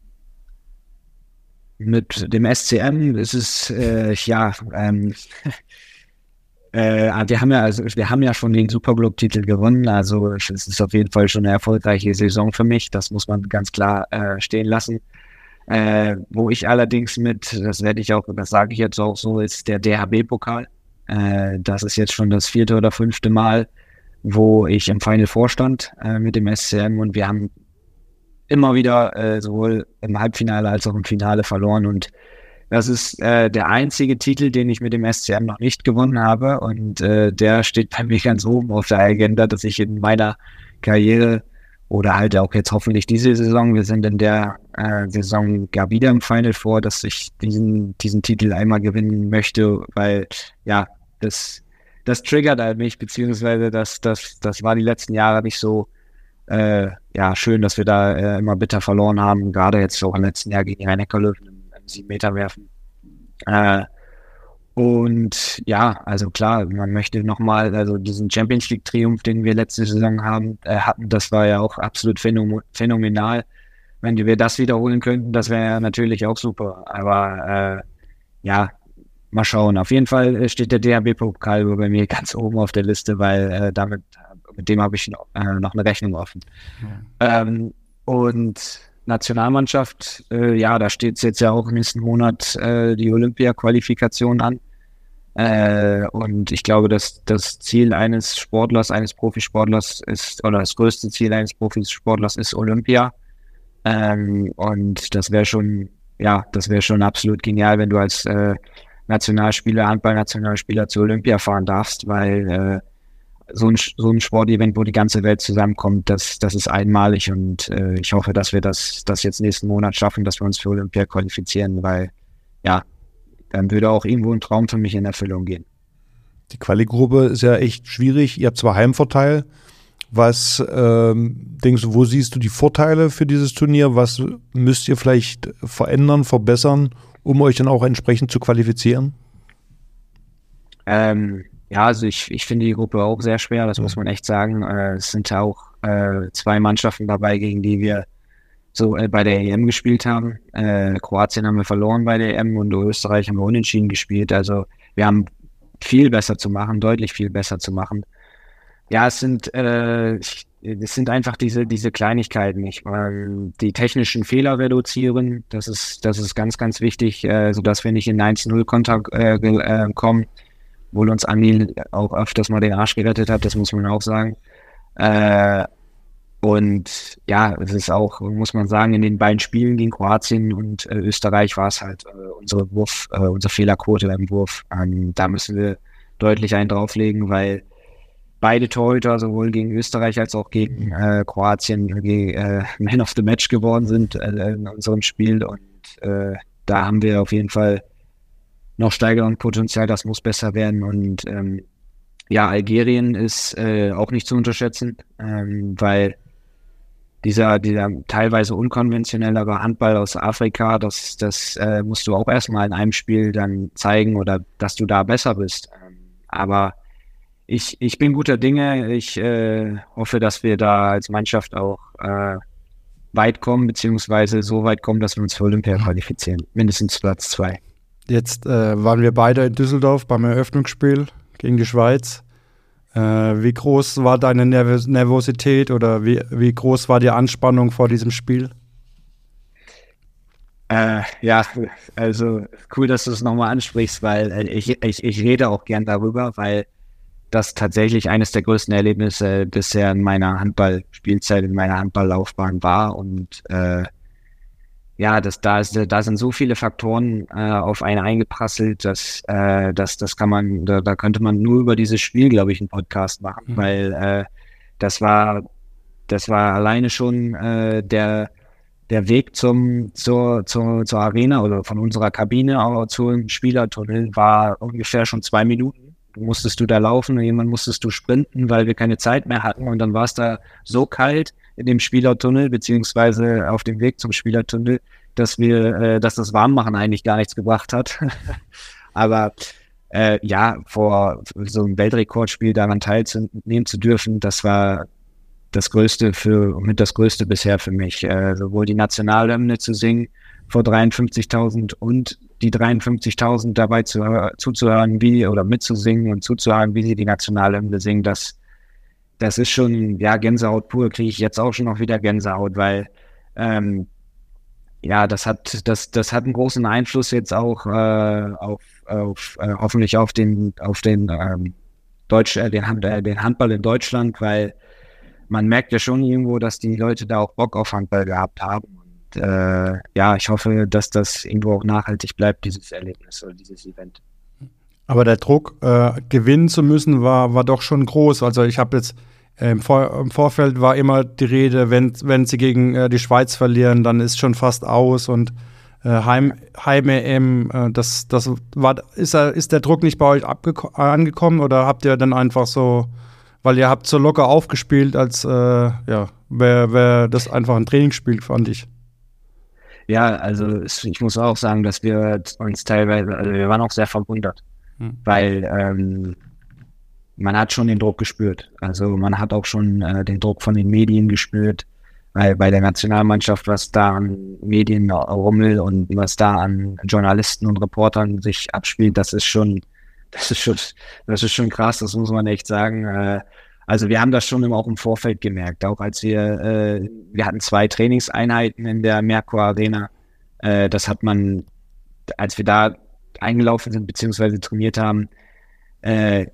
mit dem SCM ist es äh, ja ähm, äh, wir haben ja also wir haben ja schon den Superglobe-Titel gewonnen, also es ist auf jeden Fall schon eine erfolgreiche Saison für mich. Das muss man ganz klar äh, stehen lassen. Äh, wo ich allerdings mit, das werde ich auch, das sage ich jetzt auch so, ist der DHB-Pokal. Äh, das ist jetzt schon das vierte oder fünfte Mal, wo ich im Final vorstand äh, mit dem SCM und wir haben immer wieder äh, sowohl im Halbfinale als auch im Finale verloren und das ist äh, der einzige Titel, den ich mit dem SCM noch nicht gewonnen habe. Und äh, der steht bei mir ganz oben auf der Agenda, dass ich in meiner Karriere oder halt auch jetzt hoffentlich diese Saison, wir sind in der äh, Saison gar wieder im Final vor, dass ich diesen, diesen Titel einmal gewinnen möchte, weil ja, das, das triggert halt mich, beziehungsweise das, das, das war die letzten Jahre nicht so äh, ja, schön, dass wir da äh, immer bitter verloren haben, gerade jetzt auch im letzten Jahr gegen Rhein-Neckar-Löwen 7 Meter werfen. Äh, und ja, also klar, man möchte nochmal, also diesen Champions League Triumph, den wir letzte Saison haben, äh, hatten, das war ja auch absolut phänomenal. Wenn wir das wiederholen könnten, das wäre natürlich auch super. Aber äh, ja, mal schauen. Auf jeden Fall steht der DHB-Pokal bei mir ganz oben auf der Liste, weil äh, damit mit dem habe ich noch, äh, noch eine Rechnung offen. Ja. Ähm, und Nationalmannschaft, äh, ja, da steht jetzt ja auch nächsten Monat äh, die Olympia-Qualifikation an. Äh, und ich glaube, dass das Ziel eines Sportlers, eines Profisportlers ist, oder das größte Ziel eines Profisportlers ist Olympia. Ähm, und das wäre schon, ja, das wäre schon absolut genial, wenn du als äh, Nationalspieler, Handball-Nationalspieler zu Olympia fahren darfst, weil äh, so ein, so ein Sportevent, wo die ganze Welt zusammenkommt, das, das ist einmalig und äh, ich hoffe, dass wir das, das jetzt nächsten Monat schaffen, dass wir uns für Olympia qualifizieren, weil ja, dann würde auch irgendwo ein Traum für mich in Erfüllung gehen. Die Quali-Gruppe ist ja echt schwierig. Ihr habt zwar Heimvorteil. Was ähm, denkst du, wo siehst du die Vorteile für dieses Turnier? Was müsst ihr vielleicht verändern, verbessern, um euch dann auch entsprechend zu qualifizieren? Ähm, ja, also ich, ich finde die Gruppe auch sehr schwer, das muss man echt sagen. Äh, es sind auch äh, zwei Mannschaften dabei, gegen die wir so äh, bei der EM gespielt haben. Äh, Kroatien haben wir verloren bei der EM und Österreich haben wir unentschieden gespielt. Also wir haben viel besser zu machen, deutlich viel besser zu machen. Ja, es sind, äh, es sind einfach diese, diese Kleinigkeiten. Ich, die technischen Fehler reduzieren, das ist, das ist ganz, ganz wichtig, äh, sodass wir nicht in 1-0-Kontakt äh, äh, kommen obwohl uns Andi auch öfters mal den Arsch gerettet hat, das muss man auch sagen. Äh, und ja, es ist auch, muss man sagen, in den beiden Spielen gegen Kroatien und äh, Österreich war es halt äh, unsere Wurf, äh, unsere Fehlerquote beim Wurf. Ähm, da müssen wir deutlich einen drauflegen, weil beide Torhüter sowohl gegen Österreich als auch gegen äh, Kroatien äh, Man of the Match geworden sind äh, in unserem Spiel. Und äh, da haben wir auf jeden Fall noch Steigerungspotenzial, das muss besser werden. Und ähm, ja, Algerien ist äh, auch nicht zu unterschätzen, ähm, weil dieser, dieser teilweise unkonventionellere Handball aus Afrika, das, das äh, musst du auch erstmal in einem Spiel dann zeigen oder dass du da besser bist. Aber ich, ich bin guter Dinge. Ich äh, hoffe, dass wir da als Mannschaft auch äh, weit kommen, beziehungsweise so weit kommen, dass wir uns für Olympia qualifizieren. Mindestens Platz zwei. Jetzt äh, waren wir beide in Düsseldorf beim Eröffnungsspiel gegen die Schweiz. Äh, wie groß war deine Nerv Nervosität oder wie, wie groß war die Anspannung vor diesem Spiel? Äh, ja, also cool, dass du es nochmal ansprichst, weil äh, ich, ich, ich rede auch gern darüber, weil das tatsächlich eines der größten Erlebnisse bisher in meiner Handballspielzeit, in meiner Handballlaufbahn war und äh, ja, das, da, ist, da sind so viele Faktoren äh, auf einen eingeprasselt, dass, äh, dass das kann man, da, da könnte man nur über dieses Spiel, glaube ich, einen Podcast machen, mhm. weil äh, das war, das war alleine schon äh, der, der Weg zum, zur, zur, zur Arena oder von unserer Kabine aber zum Spielertunnel war ungefähr schon zwei Minuten. Musstest du da laufen und jemand musstest du sprinten, weil wir keine Zeit mehr hatten und dann war es da so kalt, in dem Spielertunnel, beziehungsweise auf dem Weg zum Spielertunnel, dass wir, äh, dass das Warmmachen eigentlich gar nichts gebracht hat. Aber äh, ja, vor so einem Weltrekordspiel daran teilzunehmen zu dürfen, das war das Größte für, mit das Größte bisher für mich, äh, sowohl die Nationalhymne zu singen vor 53.000 und die 53.000 dabei zu, zuzuhören, wie oder mitzusingen und zuzuhören, wie sie die Nationalhymne singen, das, das ist schon, ja, Gänsehaut pur, kriege ich jetzt auch schon noch wieder Gänsehaut, weil ähm, ja, das hat, das, das hat einen großen Einfluss jetzt auch äh, auf, auf äh, hoffentlich auf den, auf den ähm, Deutsch, äh, den, äh, den Handball in Deutschland, weil man merkt ja schon irgendwo, dass die Leute da auch Bock auf Handball gehabt haben. Und äh, ja, ich hoffe, dass das irgendwo auch nachhaltig bleibt, dieses Erlebnis oder dieses Event. Aber der Druck, äh, gewinnen zu müssen, war, war doch schon groß. Also ich habe jetzt äh, im, Vor im, Vorfeld war immer die Rede, wenn, wenn sie gegen äh, die Schweiz verlieren, dann ist schon fast aus und äh, Heim, Heim-EM, äh, das, das war, ist, ist der Druck nicht bei euch angekommen oder habt ihr dann einfach so weil ihr habt so locker aufgespielt, als äh, ja, wäre wär das einfach ein Trainingsspiel, fand ich. Ja, also ich muss auch sagen, dass wir uns teilweise, also wir waren auch sehr verwundert, hm. weil ähm, man hat schon den Druck gespürt. Also man hat auch schon äh, den Druck von den Medien gespürt, weil bei der Nationalmannschaft, was da an Medienrummel und was da an Journalisten und Reportern sich abspielt, das ist schon das ist schon, das ist schon krass, das muss man echt sagen. Äh, also wir haben das schon immer auch im Vorfeld gemerkt, auch als wir, äh, wir hatten zwei Trainingseinheiten in der Merkur Arena. Äh, das hat man, als wir da eingelaufen sind beziehungsweise trainiert haben,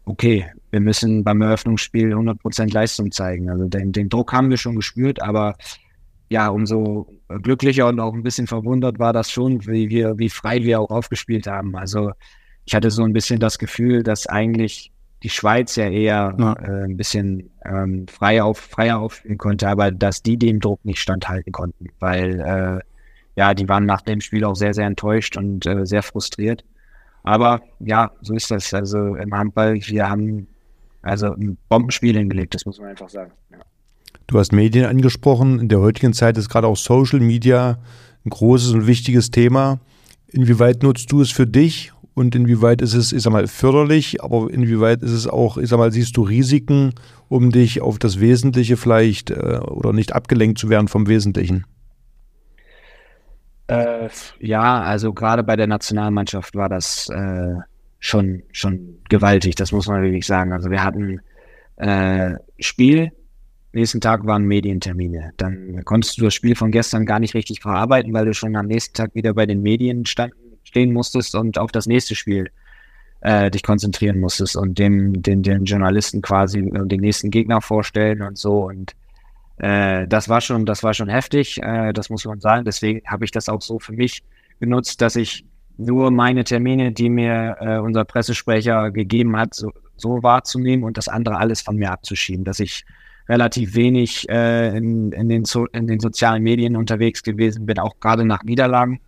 okay, wir müssen beim Eröffnungsspiel 100% Leistung zeigen. Also den, den Druck haben wir schon gespürt, aber ja, umso glücklicher und auch ein bisschen verwundert war das schon, wie wir, wie frei wir auch aufgespielt haben. Also ich hatte so ein bisschen das Gefühl, dass eigentlich die Schweiz ja eher ja. Äh, ein bisschen ähm, freier, auf, freier aufspielen konnte, aber dass die dem Druck nicht standhalten konnten, weil äh, ja, die waren nach dem Spiel auch sehr, sehr enttäuscht und äh, sehr frustriert. Aber ja, so ist das. Also im Handball, wir haben also ein Bombenspiel hingelegt, das muss man einfach sagen. Ja. Du hast Medien angesprochen. In der heutigen Zeit ist gerade auch Social Media ein großes und wichtiges Thema. Inwieweit nutzt du es für dich und inwieweit ist es, ich sag mal, förderlich, aber inwieweit ist es auch, ich sag mal, siehst du Risiken, um dich auf das Wesentliche vielleicht äh, oder nicht abgelenkt zu werden vom Wesentlichen? Äh, ja, also gerade bei der Nationalmannschaft war das äh, schon, schon gewaltig, das muss man wirklich sagen. Also wir hatten äh, Spiel, nächsten Tag waren Medientermine. Dann konntest du das Spiel von gestern gar nicht richtig verarbeiten, weil du schon am nächsten Tag wieder bei den Medien stand, stehen musstest und auf das nächste Spiel äh, dich konzentrieren musstest und dem, den, den Journalisten quasi äh, den nächsten Gegner vorstellen und so. Und äh, das war schon, das war schon heftig, äh, das muss man sagen. Deswegen habe ich das auch so für mich genutzt, dass ich nur meine Termine, die mir äh, unser Pressesprecher gegeben hat, so, so wahrzunehmen und das andere alles von mir abzuschieben, dass ich relativ wenig äh, in, in, den so in den sozialen Medien unterwegs gewesen bin, auch gerade nach Niederlagen.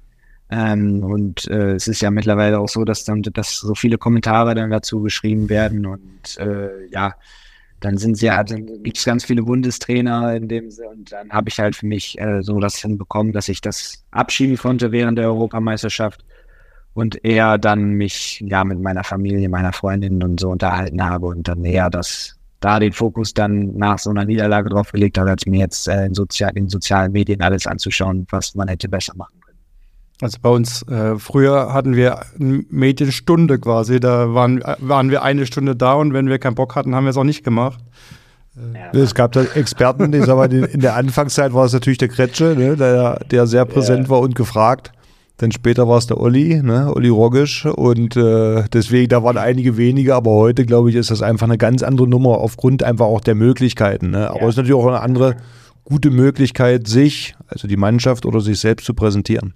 Ähm, und äh, es ist ja mittlerweile auch so, dass dann dass so viele Kommentare dann dazu geschrieben werden und äh, ja, dann sind sie ja, dann gibt es ganz viele Bundestrainer in dem und dann habe ich halt für mich äh, so das hinbekommen, dass ich das abschieben konnte während der Europameisterschaft und eher dann mich ja mit meiner Familie, meiner Freundin und so unterhalten habe und dann eher das da den Fokus dann nach so einer Niederlage drauf gelegt habe, als mir jetzt äh, in, sozial, in sozialen Medien alles anzuschauen, was man hätte besser machen also bei uns, äh, früher hatten wir eine Medienstunde quasi, da waren, waren wir eine Stunde da und wenn wir keinen Bock hatten, haben wir es auch nicht gemacht. Ja. Es gab da Experten, die, sag mal, in der Anfangszeit war es natürlich der Kretsche, ne, der, der sehr präsent ja. war und gefragt. Dann später war es der Olli, ne, Olli Rogisch. Und äh, deswegen, da waren einige wenige, aber heute, glaube ich, ist das einfach eine ganz andere Nummer aufgrund einfach auch der Möglichkeiten. Ne? Aber es ist natürlich auch eine andere gute Möglichkeit, sich, also die Mannschaft oder sich selbst zu präsentieren.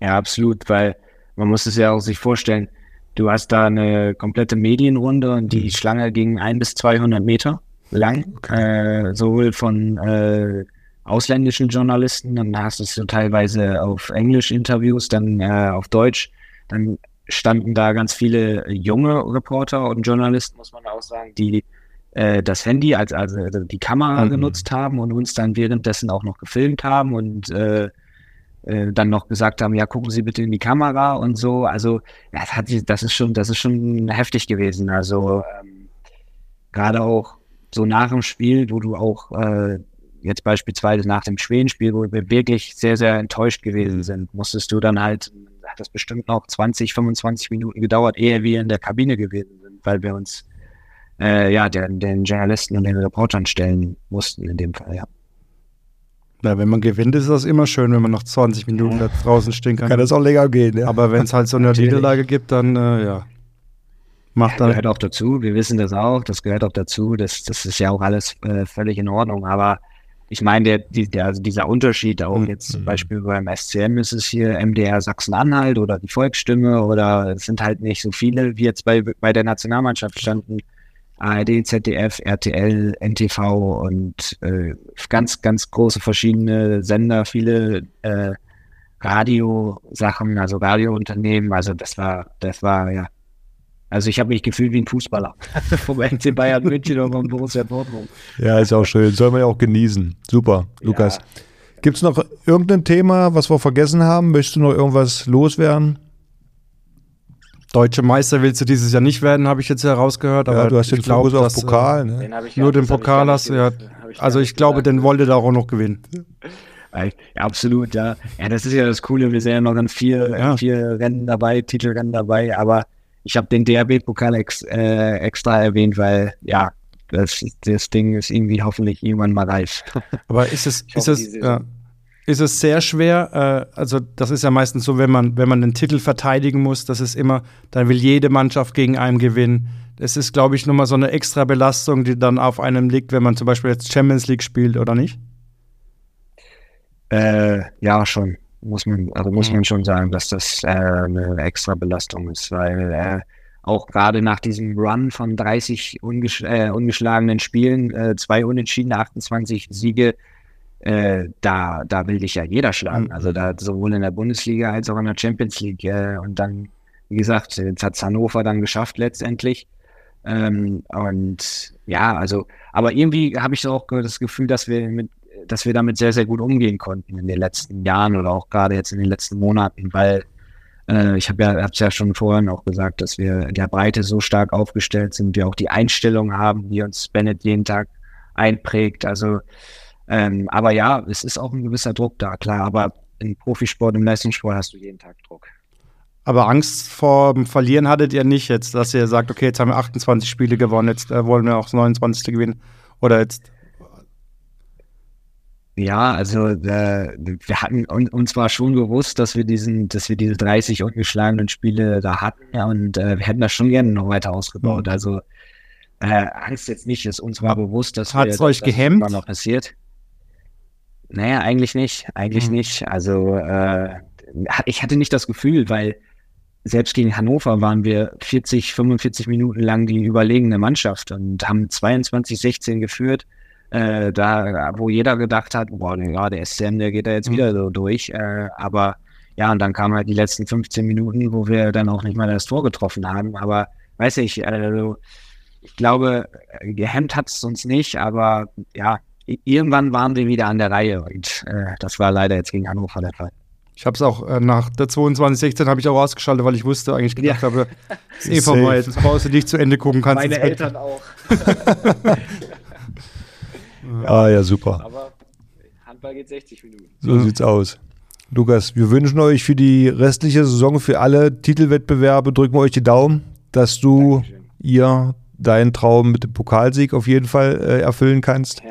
Ja, absolut, weil man muss es ja auch sich vorstellen, du hast da eine komplette Medienrunde und die mhm. Schlange ging ein bis 200 Meter lang, äh, sowohl von äh, ausländischen Journalisten, dann hast du so teilweise auf Englisch Interviews, dann äh, auf Deutsch, dann standen da ganz viele junge Reporter und Journalisten, muss man auch sagen, die äh, das Handy als also die Kamera mhm. genutzt haben und uns dann währenddessen auch noch gefilmt haben und äh, äh, dann noch gesagt haben, ja, gucken Sie bitte in die Kamera und so. Also, das, hat, das ist schon, das ist schon heftig gewesen. Also ähm, gerade auch so nach dem Spiel, wo du auch äh, jetzt beispielsweise nach dem Schwedenspiel, wo wir wirklich sehr, sehr enttäuscht gewesen sind, musstest du dann halt, hat das bestimmt noch 20, 25 Minuten gedauert, ehe wir in der Kabine gewesen sind, weil wir uns äh, ja, den, den Journalisten und den Reportern stellen mussten in dem Fall, ja. Ja, wenn man gewinnt, ist das immer schön, wenn man noch 20 Minuten da draußen stehen kann. Kann das auch länger gehen, ja. Aber wenn es halt so eine Niederlage gibt, dann äh, ja. Macht dann. gehört auch dazu, wir wissen das auch, das gehört auch dazu, das, das ist ja auch alles äh, völlig in Ordnung. Aber ich meine, der, die, der, also dieser Unterschied auch mhm. jetzt zum Beispiel beim SCM ist es hier MDR Sachsen-Anhalt oder die Volksstimme oder es sind halt nicht so viele, wie jetzt bei, bei der Nationalmannschaft standen. ARD, ZDF, RTL, NTV und äh, ganz, ganz große verschiedene Sender, viele äh, Radiosachen, also Radiounternehmen. Also das war, das war ja. Also ich habe mich gefühlt wie ein Fußballer vom FC Bayern München oder vom Borussia Dortmund. Ja, ist auch schön. Soll man ja auch genießen. Super, Lukas. Ja. Gibt es noch irgendein Thema, was wir vergessen haben? Möchtest du noch irgendwas loswerden? Deutsche Meister willst du dieses Jahr nicht werden, habe ich jetzt herausgehört. Aber ja, du hast den Fokus auf äh, Pokal. Ne? Den nur den Pokal hast du, ja. Also ich glaube, den wollte da auch noch gewinnen. Ja, absolut, ja. Ja, das ist ja das Coole. Wir sind ja noch in vier, ja. vier Rennen dabei, Titelrennen dabei, aber ich habe den DRB-Pokal ex, äh, extra erwähnt, weil ja, das, das Ding ist irgendwie hoffentlich irgendwann mal reif. Aber ist es, ist es, ja, ist es sehr schwer. Äh, also das ist ja meistens so, wenn man, wenn man den Titel verteidigen muss, das ist immer, dann will jede Mannschaft gegen einen gewinnen. Es ist, glaube ich, nochmal so eine extra Belastung, die dann auf einem liegt, wenn man zum Beispiel jetzt Champions League spielt, oder nicht? Äh, ja, schon. Muss man, also muss man schon sagen, dass das äh, eine extra Belastung ist, weil äh, auch gerade nach diesem Run von 30 ungesch äh, ungeschlagenen Spielen, äh, zwei Unentschiedene, 28 Siege, äh, da, da will dich ja jeder schlagen. Mhm. Also da sowohl in der Bundesliga als auch in der Champions League. Äh, und dann, wie gesagt, jetzt hat Hannover dann geschafft letztendlich. Ähm, und ja, also, aber irgendwie habe ich auch das Gefühl, dass wir mit, dass wir damit sehr, sehr gut umgehen konnten in den letzten Jahren oder auch gerade jetzt in den letzten Monaten, weil äh, ich habe ja, hab's ja schon vorhin auch gesagt, dass wir der Breite so stark aufgestellt sind, wir auch die Einstellung haben, die uns Bennett jeden Tag einprägt. Also ähm, aber ja, es ist auch ein gewisser Druck da, klar. Aber im Profisport, im Leistungssport hast du jeden Tag Druck. Aber Angst vor dem Verlieren hattet ihr nicht jetzt, dass ihr sagt, okay, jetzt haben wir 28 Spiele gewonnen, jetzt äh, wollen wir auch das 29. gewinnen. Oder jetzt. Ja, also äh, wir hatten uns war schon bewusst, dass wir diesen, dass wir diese 30 ungeschlagenen Spiele da hatten ja, und äh, wir hätten das schon gerne noch weiter ausgebaut. Mhm. Also äh, Angst jetzt nicht, ist uns war bewusst, dass Hat's wir, euch dass gehemmt? Das noch passiert. Naja, eigentlich nicht. Eigentlich mhm. nicht. Also äh, ich hatte nicht das Gefühl, weil selbst gegen Hannover waren wir 40, 45 Minuten lang die überlegene Mannschaft und haben 22, 16 geführt. Äh, da, wo jeder gedacht hat, boah, ja, der SCM, der geht da jetzt mhm. wieder so durch. Äh, aber ja, und dann kamen halt die letzten 15 Minuten, wo wir dann auch nicht mal das Tor getroffen haben. Aber weiß ich, also, ich glaube, gehemmt hat es uns nicht, aber ja, irgendwann waren wir wieder an der Reihe und äh, das war leider jetzt gegen Hannover der Fall. Ich habe es auch äh, nach der 2216 habe ich auch ausgeschaltet, weil ich wusste eigentlich gedacht ja. habe, es ist eh vorbei, jetzt brauchst du nicht zu Ende gucken kannst. Meine Eltern auch. ja. Ah ja, super. Aber Handball geht 60 Minuten. So ja. sieht's aus. Lukas, wir wünschen euch für die restliche Saison, für alle Titelwettbewerbe, drücken wir euch die Daumen, dass du Dankeschön. ihr deinen Traum mit dem Pokalsieg auf jeden Fall äh, erfüllen kannst.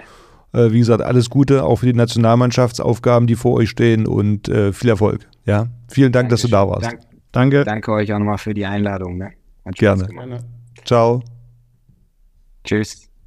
Äh, wie gesagt, alles Gute auch für die Nationalmannschaftsaufgaben, die vor euch stehen und äh, viel Erfolg. Ja, vielen Dank, Dankeschön. dass du da warst. Dank, Danke. Danke euch auch nochmal für die Einladung. Ne? Gerne. Ciao. Tschüss.